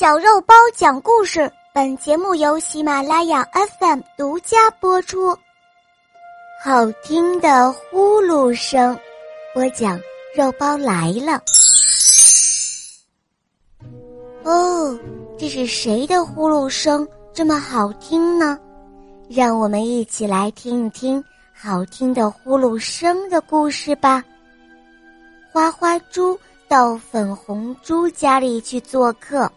小肉包讲故事，本节目由喜马拉雅 FM 独家播出。好听的呼噜声，播讲肉包来了。哦，这是谁的呼噜声这么好听呢？让我们一起来听一听好听的呼噜声的故事吧。花花猪到粉红猪家里去做客。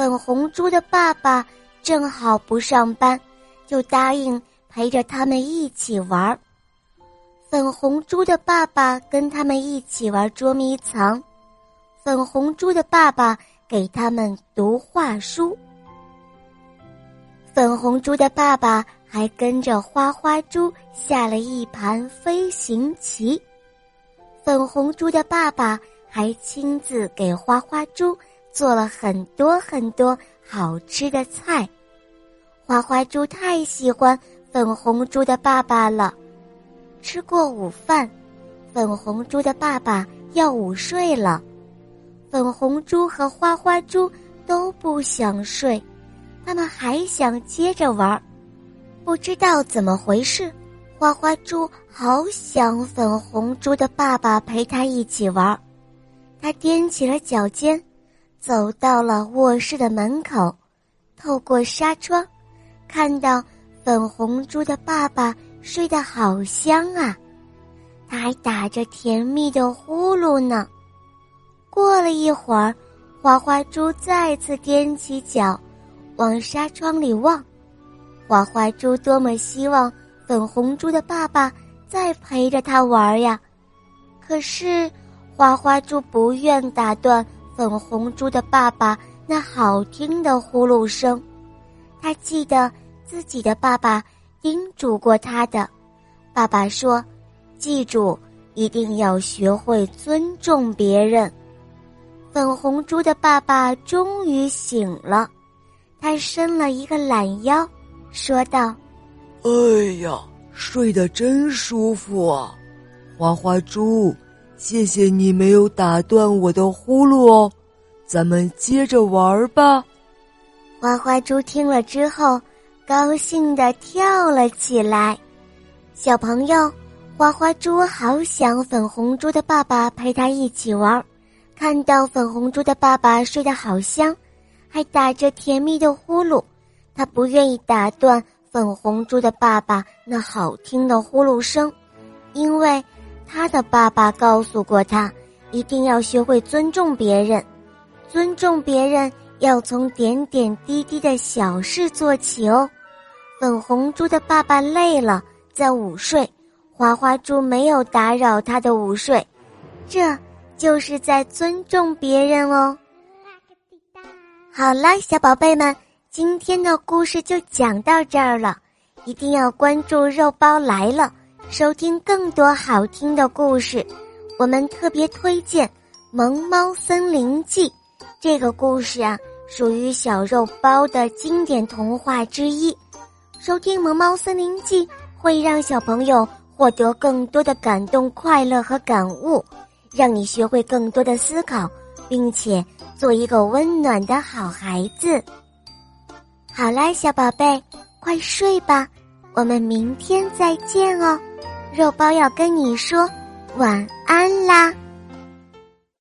粉红猪的爸爸正好不上班，就答应陪着他们一起玩。粉红猪的爸爸跟他们一起玩捉迷藏，粉红猪的爸爸给他们读画书。粉红猪的爸爸还跟着花花猪下了一盘飞行棋。粉红猪的爸爸还亲自给花花猪。做了很多很多好吃的菜，花花猪太喜欢粉红猪的爸爸了。吃过午饭，粉红猪的爸爸要午睡了。粉红猪和花花猪都不想睡，他们还想接着玩。不知道怎么回事，花花猪好想粉红猪的爸爸陪他一起玩，他踮起了脚尖。走到了卧室的门口，透过纱窗，看到粉红猪的爸爸睡得好香啊，他还打着甜蜜的呼噜呢。过了一会儿，花花猪再次踮起脚，往纱窗里望。花花猪多么希望粉红猪的爸爸再陪着他玩呀，可是花花猪不愿打断。粉红猪的爸爸那好听的呼噜声，他记得自己的爸爸叮嘱过他的。爸爸说：“记住，一定要学会尊重别人。”粉红猪的爸爸终于醒了，他伸了一个懒腰，说道：“哎呀，睡得真舒服啊，花花猪。”谢谢你没有打断我的呼噜哦，咱们接着玩吧。花花猪听了之后，高兴的跳了起来。小朋友，花花猪好想粉红猪的爸爸陪他一起玩，看到粉红猪的爸爸睡得好香，还打着甜蜜的呼噜，他不愿意打断粉红猪的爸爸那好听的呼噜声，因为。他的爸爸告诉过他，一定要学会尊重别人，尊重别人要从点点滴滴的小事做起哦。粉红猪的爸爸累了，在午睡，花花猪没有打扰他的午睡，这就是在尊重别人哦。好了，小宝贝们，今天的故事就讲到这儿了，一定要关注肉包来了。收听更多好听的故事，我们特别推荐《萌猫森林记》这个故事啊，属于小肉包的经典童话之一。收听《萌猫森林记》会让小朋友获得更多的感动、快乐和感悟，让你学会更多的思考，并且做一个温暖的好孩子。好啦，小宝贝，快睡吧，我们明天再见哦。肉包要跟你说晚安啦。